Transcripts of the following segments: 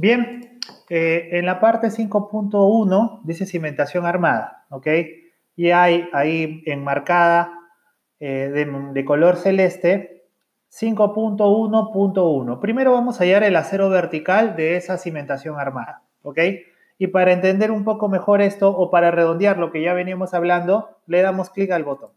Bien, eh, en la parte 5.1 dice cimentación armada, ¿ok? Y hay ahí enmarcada eh, de, color celeste 5.1.1. Primero vamos a hallar el acero vertical de esa cimentación armada, ¿ok? Y para entender un poco mejor esto o para redondear lo que ya veníamos hablando, le damos clic al botón.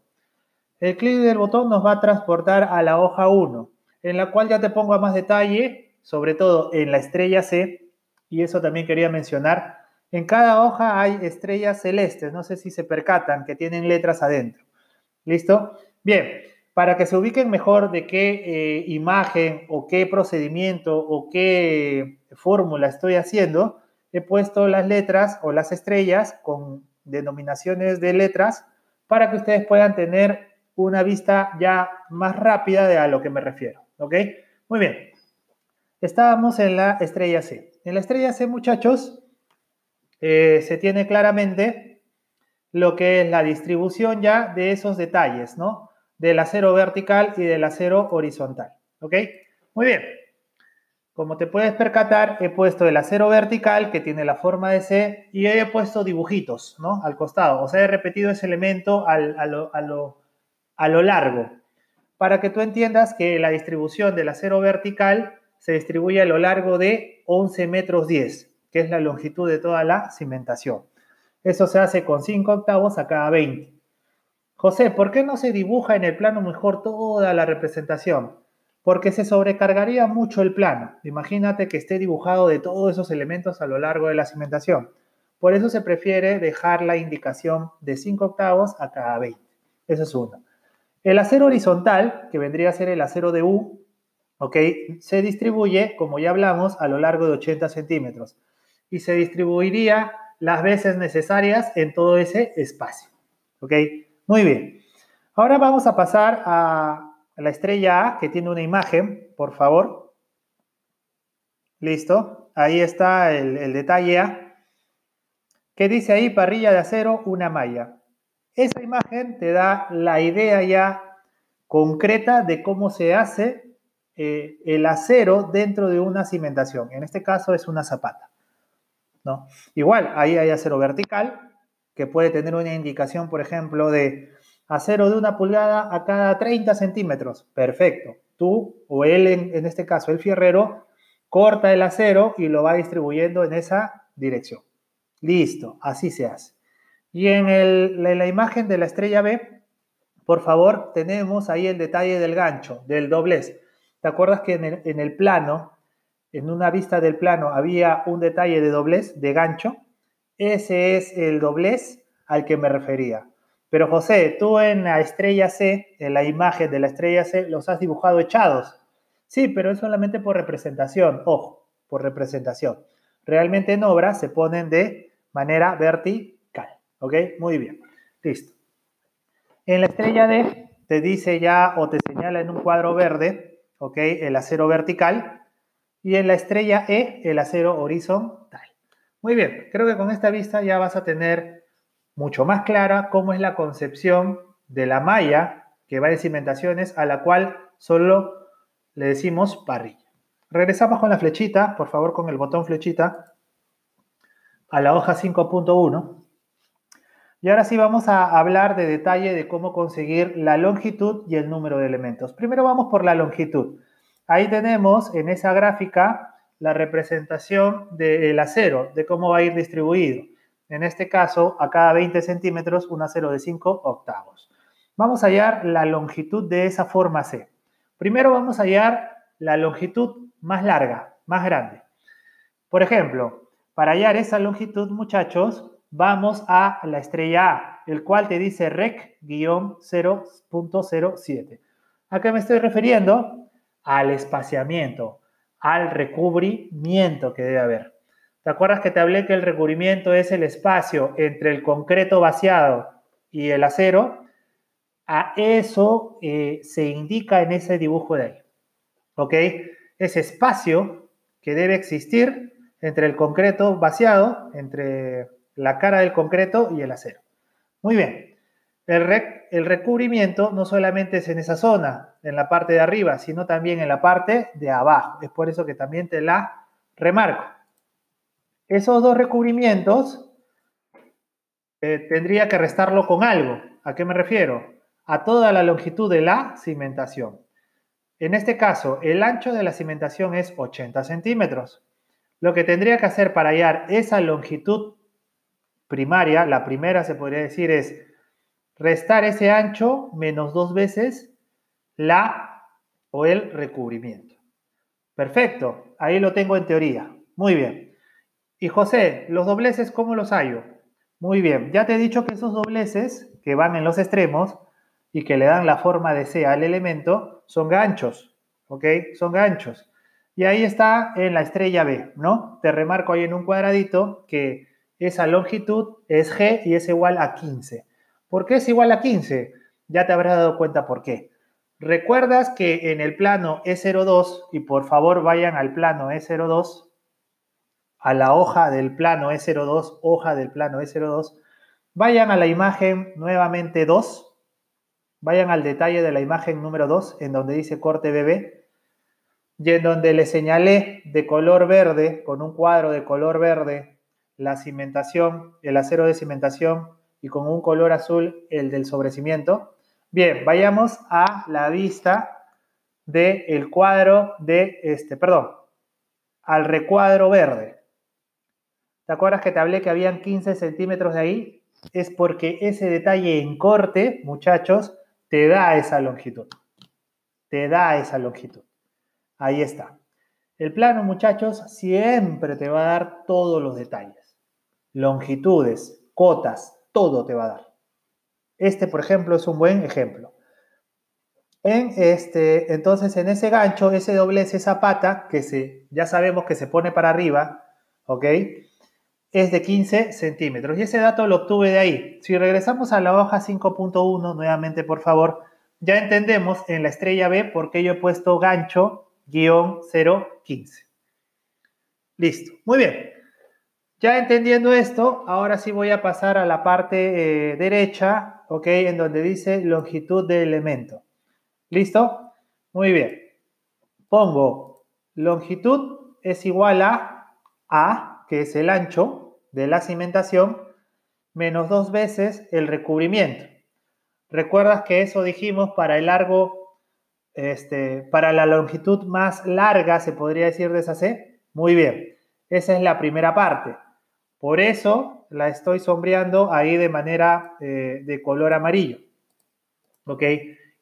El clic del botón nos va a transportar a la hoja 1, en la cual ya te pongo a más detalle, sobre todo en la estrella C, y eso también quería mencionar. En cada hoja hay estrellas celestes, no sé si se percatan, que tienen letras adentro. ¿Listo? Bien, para que se ubiquen mejor de qué eh, imagen o qué procedimiento o qué fórmula estoy haciendo, he puesto las letras o las estrellas con denominaciones de letras para que ustedes puedan tener una vista ya más rápida de a lo que me refiero. ¿Ok? Muy bien. Estábamos en la estrella C. En la estrella C, muchachos, eh, se tiene claramente lo que es la distribución ya de esos detalles, ¿no? Del acero vertical y del acero horizontal. ¿Ok? Muy bien. Como te puedes percatar, he puesto el acero vertical que tiene la forma de C y he puesto dibujitos, ¿no? Al costado. O sea, he repetido ese elemento a, lo, a lo largo para que tú entiendas que la distribución del acero vertical se distribuye a lo largo de 11 metros 10, que es la longitud de toda la cimentación. Eso se hace con 5 octavos a cada 20. José, ¿por qué no se dibuja en el plano mejor toda la representación? Porque se sobrecargaría mucho el plano. Imagínate que esté dibujado de todos esos elementos a lo largo de la cimentación. Por eso se prefiere dejar la indicación de 5 octavos a cada 20. Eso es uno. El acero horizontal, que vendría a ser el acero de U, ¿ok? Se distribuye, como ya hablamos, a lo largo de 80 centímetros y se distribuiría las veces necesarias en todo ese espacio, ¿ok? Muy bien. Ahora vamos a pasar a la estrella A, que tiene una imagen, por favor. Listo. Ahí está el, detalle A. ¿Qué dice ahí? Parrilla de acero, una malla. Esa imagen te da la idea ya concreta de cómo se hace eh, el acero dentro de una cimentación. En este caso es una zapata. ¿no? Igual, ahí hay acero vertical, que puede tener una indicación, por ejemplo, de acero de una pulgada a cada 30 centímetros. Perfecto. Tú o él, en este caso el fierrero, corta el acero y lo va distribuyendo en esa dirección. Listo, así se hace. Y en, la imagen de la estrella B, por favor, tenemos ahí el detalle del gancho, del doblez. ¿Te acuerdas que en el, plano, en una vista del plano, había un detalle de doblez, de gancho? Ese es el doblez al que me refería. Pero José, tú en la estrella C, en la imagen de la estrella C, los has dibujado echados. Sí, pero es solamente por representación, ojo, por representación. Realmente en obra se ponen de manera vertical. ¿Ok? Muy bien. Listo. En la estrella D te dice ya o te señala en un cuadro verde, ¿ok? El acero vertical. Y en la estrella E, el acero horizontal. Muy bien, creo que con esta vista ya vas a tener mucho más clara cómo es la concepción de la malla que va de cimentaciones a la cual solo le decimos parrilla. Regresamos con la flechita, por favor, con el botón flechita a la hoja 5.1. Y ahora sí vamos a hablar de detalle de cómo conseguir la longitud y el número de elementos. Primero vamos por la longitud. Ahí tenemos en esa gráfica la representación del acero, de cómo va a ir distribuido. En este caso, a cada 20 centímetros, un acero de 5 octavos. Vamos a hallar la longitud de esa forma C. Primero vamos a hallar la longitud más larga, más grande. Por ejemplo, para hallar esa longitud, muchachos, vamos a la estrella A, el cual te dice rec-0.07. ¿A qué me estoy refiriendo? Al espaciamiento, al recubrimiento que debe haber. ¿Te acuerdas que te hablé que el recubrimiento es el espacio entre el concreto vaciado y el acero? A eso eh, se indica en ese dibujo de ahí. ¿Ok? Ese espacio que debe existir entre el concreto vaciado, entre la cara del concreto y el acero. Muy bien. El, recubrimiento no solamente es en esa zona, en la parte de arriba, sino también en la parte de abajo. Es por eso que también te la remarco. Esos dos recubrimientos eh, tendría que restarlo con algo. ¿A qué me refiero? A toda la longitud de la cimentación. En este caso, el ancho de la cimentación es 80 centímetros. Lo que tendría que hacer para hallar esa longitud primaria, la primera se podría decir es restar ese ancho menos dos veces la o el recubrimiento. Perfecto, ahí lo tengo en teoría. Muy bien. Y José, ¿los dobleces cómo los hallo? Muy bien, ya te he dicho que esos dobleces que van en los extremos y que le dan la forma de C al elemento son ganchos, ¿ok? Son ganchos. Y ahí está en la estrella B, ¿no? Te remarco ahí en un cuadradito que esa longitud es G y es igual a 15. ¿Por qué es igual a 15? Ya te habrás dado cuenta por qué. Recuerdas que en el plano E02, y por favor vayan al plano E02, a la hoja del plano E02, hoja del plano E02, vayan a la imagen nuevamente 2, vayan al detalle de la imagen número 2, en donde dice corte BB, y en donde le señalé de color verde, con un cuadro de color verde, la cimentación, el acero de cimentación, y con un color azul el del sobrecimiento. Bien, vayamos a la vista del cuadro de este, perdón, al recuadro verde. ¿Te acuerdas que te hablé que habían 15 centímetros de ahí? Es porque ese detalle en corte, muchachos, te da esa longitud. Te da esa longitud. Ahí está. El plano, muchachos, siempre te va a dar todos los detalles. Longitudes, cotas, todo te va a dar. Este, por ejemplo, es un buen ejemplo. En este, entonces, en ese gancho, ese doblez, esa pata, que se, ya sabemos que se pone para arriba, ¿ok? es de 15 centímetros. Y ese dato lo obtuve de ahí. Si regresamos a la hoja 5.1, nuevamente por favor, ya entendemos en la estrella B por qué yo he puesto gancho guion 015. Listo. Muy bien. Ya entendiendo esto, ahora sí voy a pasar a la parte eh, derecha, ¿ok? En donde dice longitud del elemento. ¿Listo? Muy bien. Pongo longitud es igual a A, que es el ancho, de la cimentación menos dos veces el recubrimiento. ¿Recuerdas que eso dijimos para el largo, este, para la longitud más larga, se podría decir de esa C? Muy bien, esa es la primera parte. Por eso la estoy sombreando ahí de manera eh, de color amarillo. ¿Ok?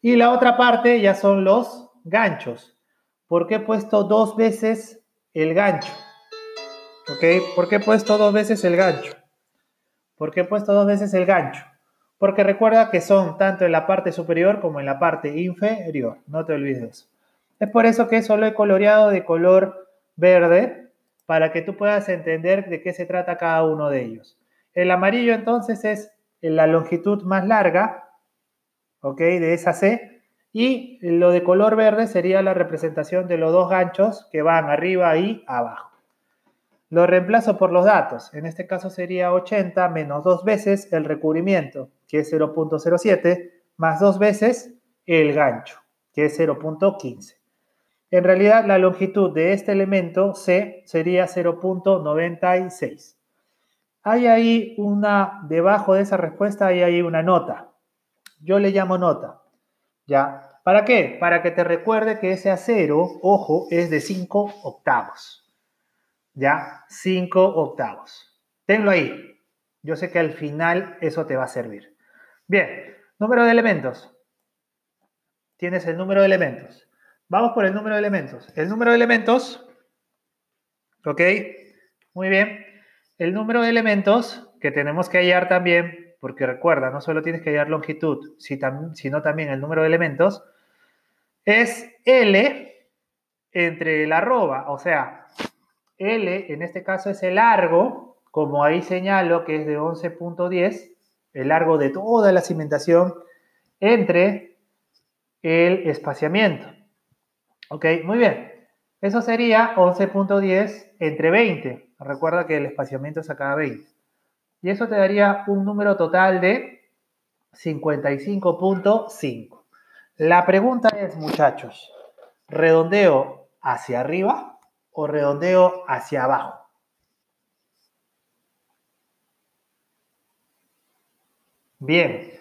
Y la otra parte ya son los ganchos. ¿Por qué he puesto dos veces el gancho? ¿Ok? ¿Por qué he puesto dos veces el gancho? ¿Por qué he puesto dos veces el gancho? Porque recuerda que son tanto en la parte superior como en la parte inferior. No te olvides de eso. Es por eso que solo he coloreado de color verde para que tú puedas entender de qué se trata cada uno de ellos. El amarillo entonces es la longitud más larga, ¿ok? De esa C. Y lo de color verde sería la representación de los dos ganchos que van arriba y abajo. Lo reemplazo por los datos. En este caso sería 80 menos dos veces el recubrimiento, que es 0.07, más dos veces el gancho, que es 0.15. En realidad, la longitud de este elemento C sería 0.96. Hay ahí una, debajo de esa respuesta hay ahí una nota. Yo le llamo nota. ¿Ya? ¿Para qué? Para que te recuerde que ese acero, ojo, es de 5 octavos. ¿ya? 5 octavos. Tenlo ahí. Yo sé que al final eso te va a servir. Bien, número de elementos. Tienes el número de elementos. Vamos por el número de elementos. El número de elementos, ¿ok? Muy bien. El número de elementos que tenemos que hallar también, porque recuerda, no solo tienes que hallar longitud, sino también el número de elementos, es L entre la arroba, o sea, L en este caso es el largo, como ahí señalo que es de 11.10, el largo de toda la cimentación entre el espaciamiento. Ok, muy bien. Eso sería 11.10 entre 20. Recuerda que el espaciamiento es a cada 20. Y eso te daría un número total de 55.5. La pregunta es, muchachos, ¿redondeo hacia arriba o redondeo hacia abajo? Bien,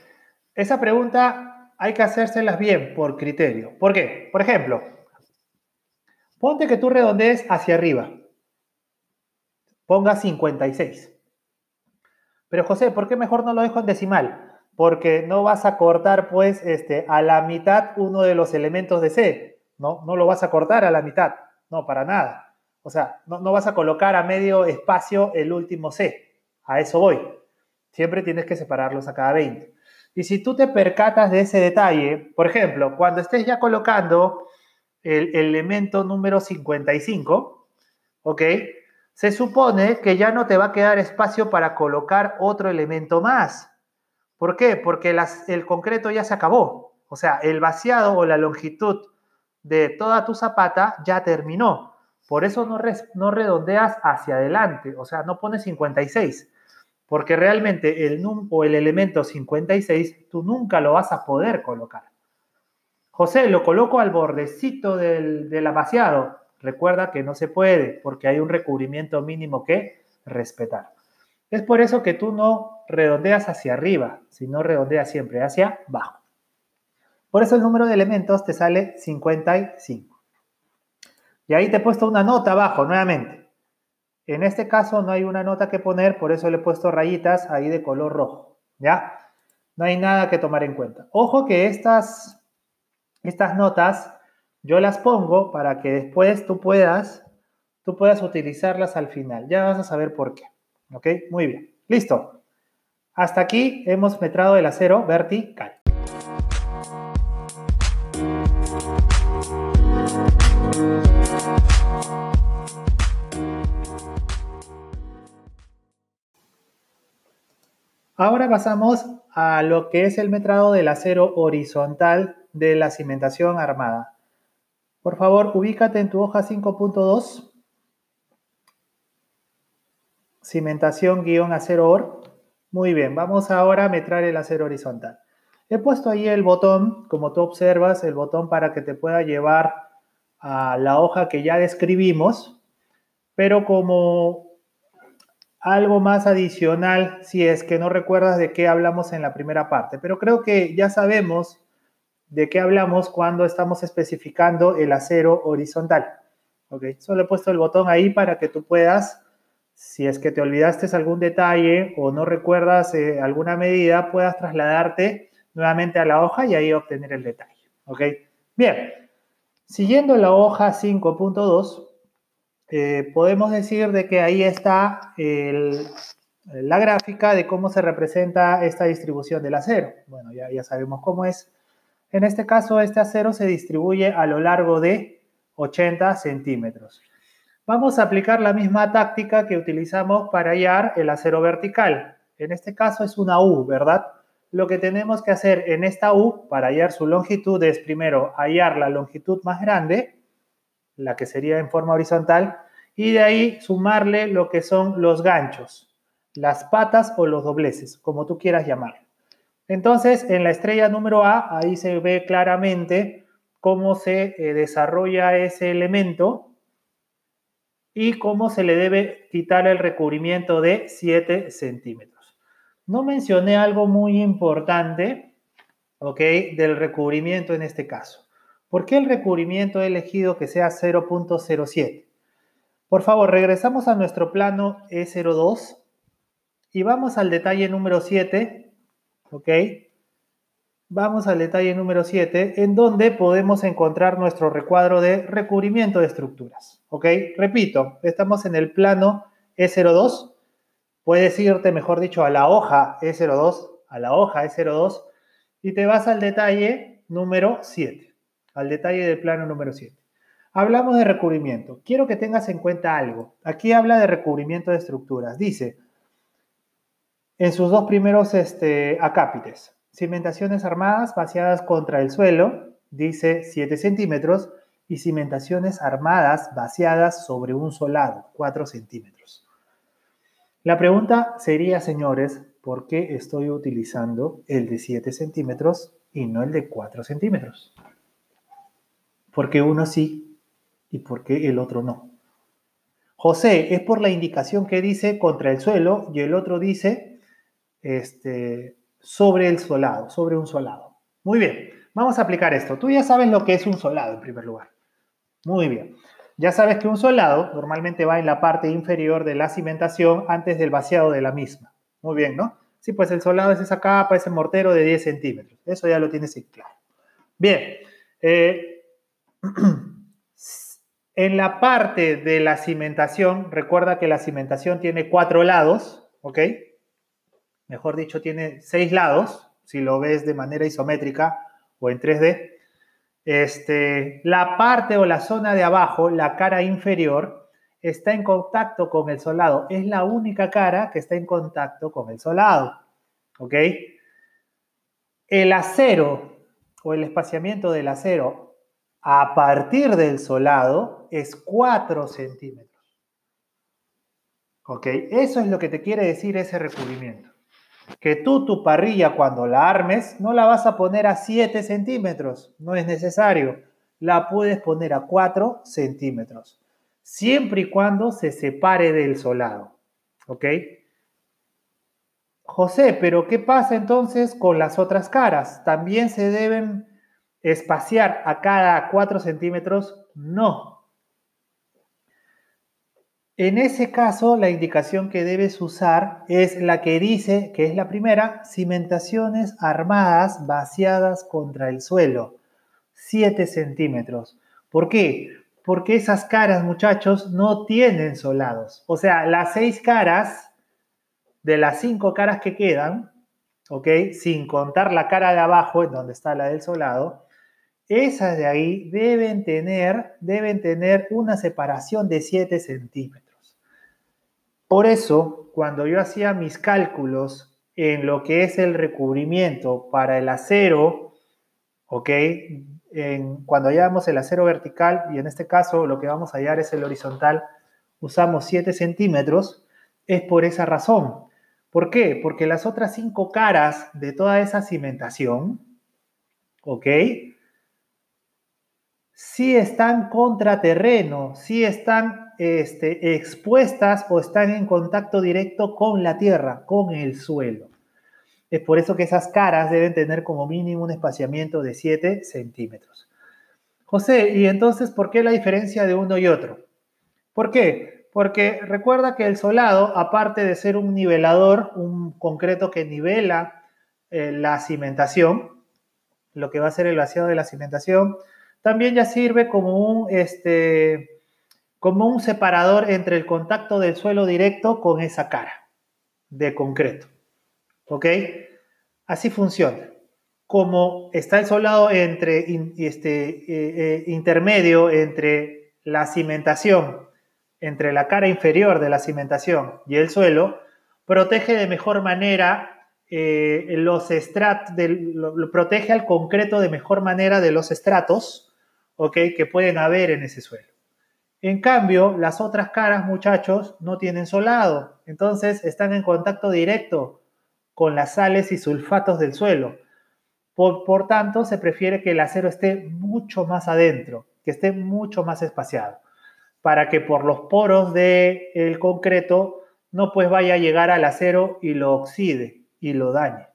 esa pregunta hay que hacérselas bien por criterio. ¿Por qué? Por ejemplo, ponte que tú redondees hacia arriba. Ponga 56. Pero José, ¿por qué mejor no lo dejo en decimal? Porque no vas a cortar, pues, este, a la mitad uno de los elementos de C. No, no lo vas a cortar a la mitad. No, para nada. O sea, no, no vas a colocar a medio espacio el último C. A eso voy. Siempre tienes que separarlos a cada 20. Y si tú te percatas de ese detalle, por ejemplo, cuando estés ya colocando el elemento número 55, ¿ok? Se supone que ya no te va a quedar espacio para colocar otro elemento más. ¿Por qué? Porque el concreto ya se acabó. O sea, el vaciado o la longitud de toda tu zapata ya terminó. Por eso no, redondeas hacia adelante, o sea, no pones 56, porque realmente el num o el elemento 56 tú nunca lo vas a poder colocar. José, lo coloco al bordecito del, del. Recuerda que no se puede porque hay un recubrimiento mínimo que respetar. Es por eso que tú no redondeas hacia arriba, sino redondeas siempre hacia abajo. Por eso el número de elementos te sale 55. Y ahí te he puesto una nota abajo nuevamente. En este caso no hay una nota que poner, por eso le he puesto rayitas ahí de color rojo. ¿Ya? No hay nada que tomar en cuenta. Ojo que estas, estas notas yo las pongo para que después tú puedas, tú puedas utilizarlas al final. Ya vas a saber por qué. ¿Ok? Muy bien. Listo. Hasta aquí hemos metrado el acero vertical. Ahora pasamos a lo que es el metrado del acero horizontal de la cimentación armada. Por favor, ubícate en tu hoja 5.2. Cimentación guion acero. Muy bien, vamos ahora a metrar el acero horizontal. He puesto ahí el botón, como tú observas, el botón para que te pueda llevar a la hoja que ya describimos, pero como algo más adicional si es que no recuerdas de qué hablamos en la primera parte, pero creo que ya sabemos de qué hablamos cuando estamos especificando el acero horizontal. ¿Ok? Solo he puesto el botón ahí para que tú puedas, si es que te olvidaste algún detalle o no recuerdas eh, alguna medida, puedas trasladarte nuevamente a la hoja y ahí obtener el detalle. ¿Ok? Bien, siguiendo la hoja 5.2, eh, podemos decir de que ahí está la gráfica de cómo se representa esta distribución del acero. Bueno, ya, ya sabemos cómo es. En este caso, este acero se distribuye a lo largo de 80 centímetros. Vamos a aplicar la misma táctica que utilizamos para hallar el acero vertical. En este caso es una U, ¿verdad? Lo que tenemos que hacer en esta U para hallar su longitud es primero hallar la longitud más grande, la que sería en forma horizontal, y de ahí sumarle lo que son los ganchos, las patas o los dobleces, como tú quieras llamarlo. Entonces, en la estrella número A, ahí se ve claramente cómo se eh, desarrolla ese elemento y cómo se le debe quitar el recubrimiento de 7 centímetros. No mencioné algo muy importante, ¿ok? Del recubrimiento en este caso. ¿Por qué el recubrimiento he elegido que sea 0.07? Por favor, regresamos a nuestro plano E02 y vamos al detalle número 7, ¿ok? Vamos al detalle número 7, en donde podemos encontrar nuestro recuadro de recubrimiento de estructuras, ¿ok? Repito, estamos en el plano E02, puedes irte, mejor dicho, a la hoja E02, a la hoja E02, y te vas al detalle número 7 al detalle del plano número 7. Hablamos de recubrimiento. Quiero que tengas en cuenta algo. Aquí habla de recubrimiento de estructuras. Dice, en sus dos primeros este, acápites, cimentaciones armadas vaciadas contra el suelo, dice 7 centímetros, y cimentaciones armadas vaciadas sobre un solado, 4 centímetros. La pregunta sería, señores, ¿por qué estoy utilizando el de 7 centímetros y no el de 4 centímetros? ¿Por qué uno sí y por qué el otro no? José, es por la indicación que dice contra el suelo y el otro dice este, sobre el solado, sobre un solado. Muy bien, vamos a aplicar esto. Tú ya sabes lo que es un solado en primer lugar. Muy bien. Ya sabes que un solado normalmente va en la parte inferior de la cimentación antes del vaciado de la misma. Muy bien, ¿no? Sí, pues el solado es esa capa, ese mortero de 10 centímetros. Eso ya lo tienes claro. Bien. Eh, en la parte de la cimentación, recuerda que la cimentación tiene cuatro lados, ¿ok? Mejor dicho, tiene seis lados, si lo ves de manera isométrica o en 3D. Este, la parte o la zona de abajo, la cara inferior, está en contacto con el solado. Es la única cara que está en contacto con el solado. ¿Ok? El acero o el espaciamiento del acero a partir del solado es 4 centímetros. ¿Ok? Eso es lo que te quiere decir ese recubrimiento. Que tú tu parrilla cuando la armes no la vas a poner a 7 centímetros, no es necesario. La puedes poner a 4 centímetros, siempre y cuando se separe del solado. ¿Ok? José, pero ¿qué pasa entonces con las otras caras? ¿También se deben espaciar a cada 4 centímetros? No. En ese caso, la indicación que debes usar es la que dice, que es la primera, cimentaciones armadas vaciadas contra el suelo, 7 centímetros. ¿Por qué? Porque esas caras, muchachos, no tienen solados. O sea, las seis caras, de las cinco caras que quedan, ¿ok? Sin contar la cara de abajo, en donde está la del solado, esas de ahí deben tener, deben tener una separación de 7 centímetros. Por eso, cuando yo hacía mis cálculos en lo que es el recubrimiento para el acero, ¿ok? Cuando hallamos el acero vertical, y en este caso lo que vamos a hallar es el horizontal, usamos 7 centímetros, es por esa razón. ¿Por qué? Porque las otras cinco caras de toda esa cimentación, ¿ok? Si están contra terreno, si están este, expuestas o están en contacto directo con la tierra, con el suelo. Es por eso que esas caras deben tener como mínimo un espaciamiento de 7 centímetros. José, ¿y entonces por qué la diferencia de uno y otro? ¿Por qué? Porque recuerda que el solado, aparte de ser un nivelador, un concreto que nivela eh, la cimentación, lo que va a ser el vaciado de la cimentación, también ya sirve como un, este, como un separador entre el contacto del suelo directo con esa cara de concreto. ¿Ok? Así funciona. Como está el solado entre, este, eh, eh, intermedio entre la cimentación, entre la cara inferior de la cimentación y el suelo, protege de mejor manera eh, los estratos, lo, protege al concreto de mejor manera de los estratos que pueden haber en ese suelo. En cambio, las otras caras, muchachos, no tienen solado, entonces están en contacto directo con las sales y sulfatos del suelo. Por, tanto, se prefiere que el acero esté mucho más adentro, que esté mucho más espaciado, para que por los poros del concreto no pues vaya a llegar al acero y lo oxide y lo dañe.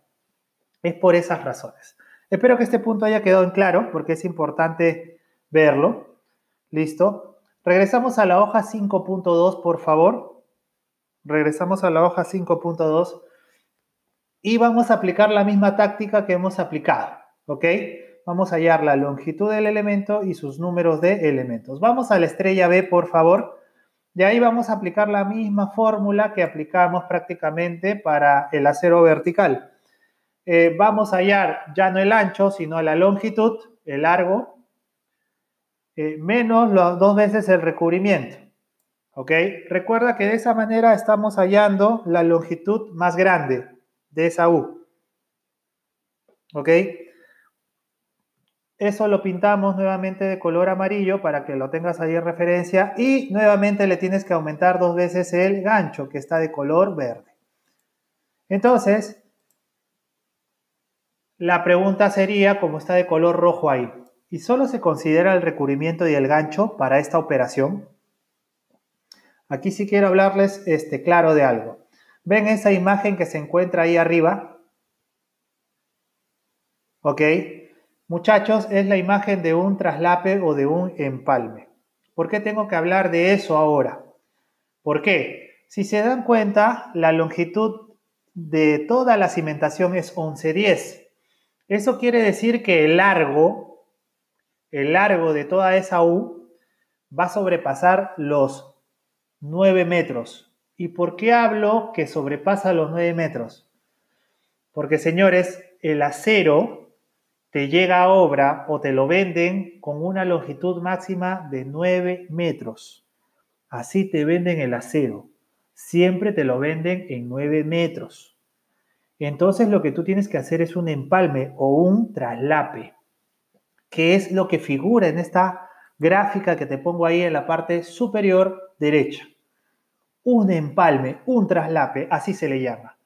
Es por esas razones. Espero que este punto haya quedado en claro, porque es importante verlo. ¿Listo? Regresamos a la hoja 5.2, por favor. Regresamos a la hoja 5.2 y vamos a aplicar la misma táctica que hemos aplicado. ¿Ok? Vamos a hallar la longitud del elemento y sus números de elementos. Vamos a la estrella B, por favor. De ahí vamos a aplicar la misma fórmula que aplicamos prácticamente para el acero vertical. Eh, vamos a hallar ya no el ancho, sino la longitud, el largo, eh, menos dos veces el recubrimiento. ¿Ok? Recuerda que de esa manera estamos hallando la longitud más grande de esa U. ¿Ok? Eso lo pintamos nuevamente de color amarillo para que lo tengas ahí en referencia y nuevamente le tienes que aumentar dos veces el gancho que está de color verde. Entonces, la pregunta sería, como está de color rojo ahí, y solo se considera el recubrimiento y el gancho para esta operación. Aquí sí quiero hablarles este, claro de algo. ¿Ven esa imagen que se encuentra ahí arriba? ¿Ok? Muchachos, es la imagen de un traslape o de un empalme. ¿Por qué tengo que hablar de eso ahora? ¿Por qué? Si se dan cuenta, la longitud de toda la cimentación es 1110. Eso quiere decir que el largo, el largo de toda esa U va a sobrepasar los 9 metros. ¿Y por qué hablo que sobrepasa los 9 metros? Porque señores, el acero te llega a obra o te lo venden con una longitud máxima de 9 metros. Así te venden el acero. Siempre te lo venden en 9 metros. Entonces lo que tú tienes que hacer es un empalme o un traslape, que es lo que figura en esta gráfica que te pongo ahí en la parte superior derecha. Un empalme, un traslape, así se le llama,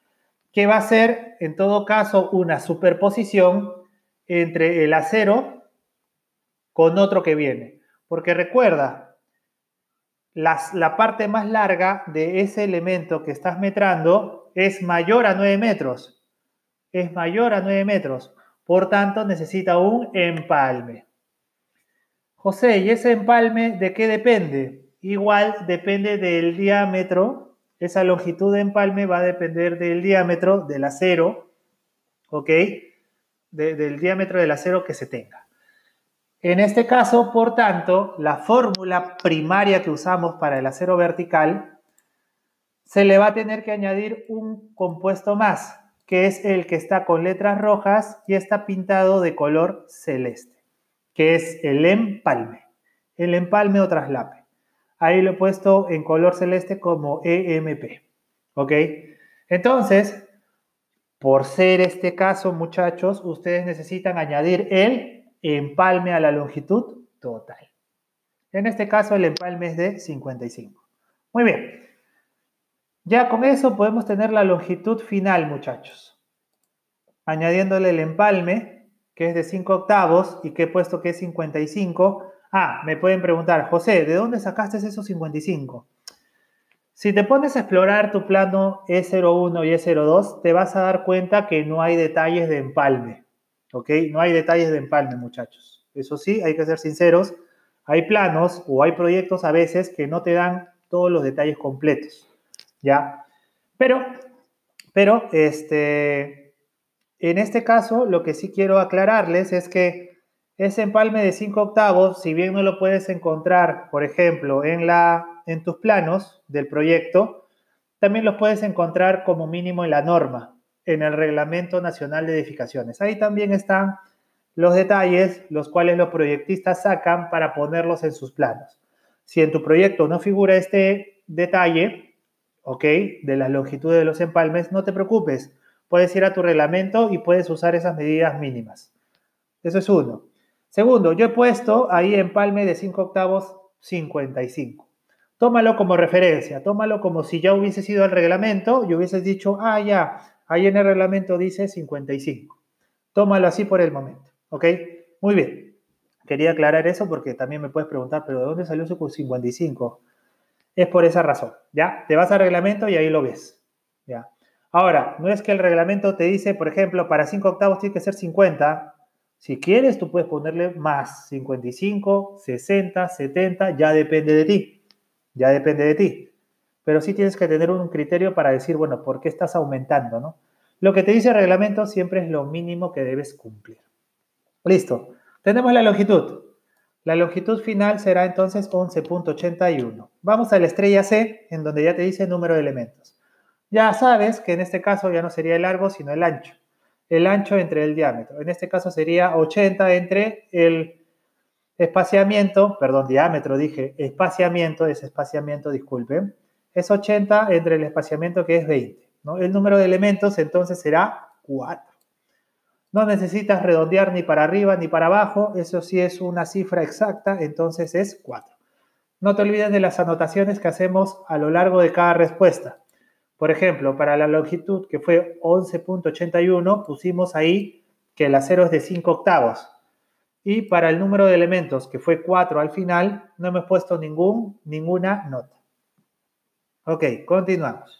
que va a ser en todo caso una superposición entre el acero con otro que viene. Porque recuerda, la parte más larga de ese elemento que estás metrando es mayor a 9 metros. Es mayor a 9 metros. Por tanto, necesita un empalme. José, ¿y ese empalme de qué depende? Igual depende del diámetro. Esa longitud de empalme va a depender del diámetro del acero. ¿Ok? del diámetro del acero que se tenga. En este caso, por tanto, la fórmula primaria que usamos para el acero vertical, se le va a tener que añadir un compuesto más, que es el que está con letras rojas y está pintado de color celeste, que es el empalme, el empalme o traslape. Ahí lo he puesto en color celeste como EMP. ¿Ok? Entonces, por ser este caso, muchachos, ustedes necesitan añadir el empalme a la longitud total. En este caso, el empalme es de 55. Muy bien. Ya con eso podemos tener la longitud final, muchachos. Añadiéndole el empalme, que es de 5 octavos y que he puesto que es 55. Ah, me pueden preguntar, José, ¿de dónde sacaste esos 55? Si te pones a explorar tu plano E01 y E02, te vas a dar cuenta que no hay detalles de empalme. ¿Ok? No hay detalles de empalme, muchachos. Eso sí, hay que ser sinceros. Hay planos o hay proyectos a veces que no te dan todos los detalles completos. ¿Ya? Pero, pero, este, en este caso, lo que sí quiero aclararles es que ese empalme de 5 octavos, si bien no lo puedes encontrar, por ejemplo, en la en tus planos del proyecto, también los puedes encontrar como mínimo en la norma, en el Reglamento Nacional de Edificaciones. Ahí también están los detalles, los cuales los proyectistas sacan para ponerlos en sus planos. Si en tu proyecto no figura este detalle, ¿ok? De la longitud de los empalmes, no te preocupes. Puedes ir a tu reglamento y puedes usar esas medidas mínimas. Eso es uno. Segundo, yo he puesto ahí empalme de 5 octavos 55 tómalo como referencia, tómalo como si ya hubiese sido el reglamento y hubieses dicho, ah, ya, ahí en el reglamento dice 55. Tómalo así por el momento, ¿ok? Muy bien. Quería aclarar eso porque también me puedes preguntar, pero ¿de dónde salió ese 55? Es por esa razón, ¿ya? Te vas al reglamento y ahí lo ves, ¿ya? Ahora, no es que el reglamento te dice, por ejemplo, para 5 octavos tiene que ser 50. Si quieres, tú puedes ponerle más, 55, 60, 70, ya depende de ti ya depende de ti. Pero sí tienes que tener un criterio para decir, bueno, ¿por qué estás aumentando? ¿no? Lo que te dice el reglamento siempre es lo mínimo que debes cumplir. Listo. Tenemos la longitud. La longitud final será entonces 11.81. Vamos a la estrella C, en donde ya te dice número de elementos. Ya sabes que en este caso ya no sería el largo, sino el ancho. El ancho entre el diámetro. En este caso sería 80 entre el Espaciamiento, perdón, diámetro dije, espaciamiento, es espaciamiento, disculpen, es 80 entre el espaciamiento que es 20. ¿no? El número de elementos entonces será 4. No necesitas redondear ni para arriba ni para abajo, eso sí es una cifra exacta, entonces es 4. No te olvides de las anotaciones que hacemos a lo largo de cada respuesta. Por ejemplo, para la longitud que fue 11.81, pusimos ahí que el acero es de 5 octavos. Y para el número de elementos, que fue 4 al final, no hemos puesto ningún, ninguna nota. Ok, continuamos.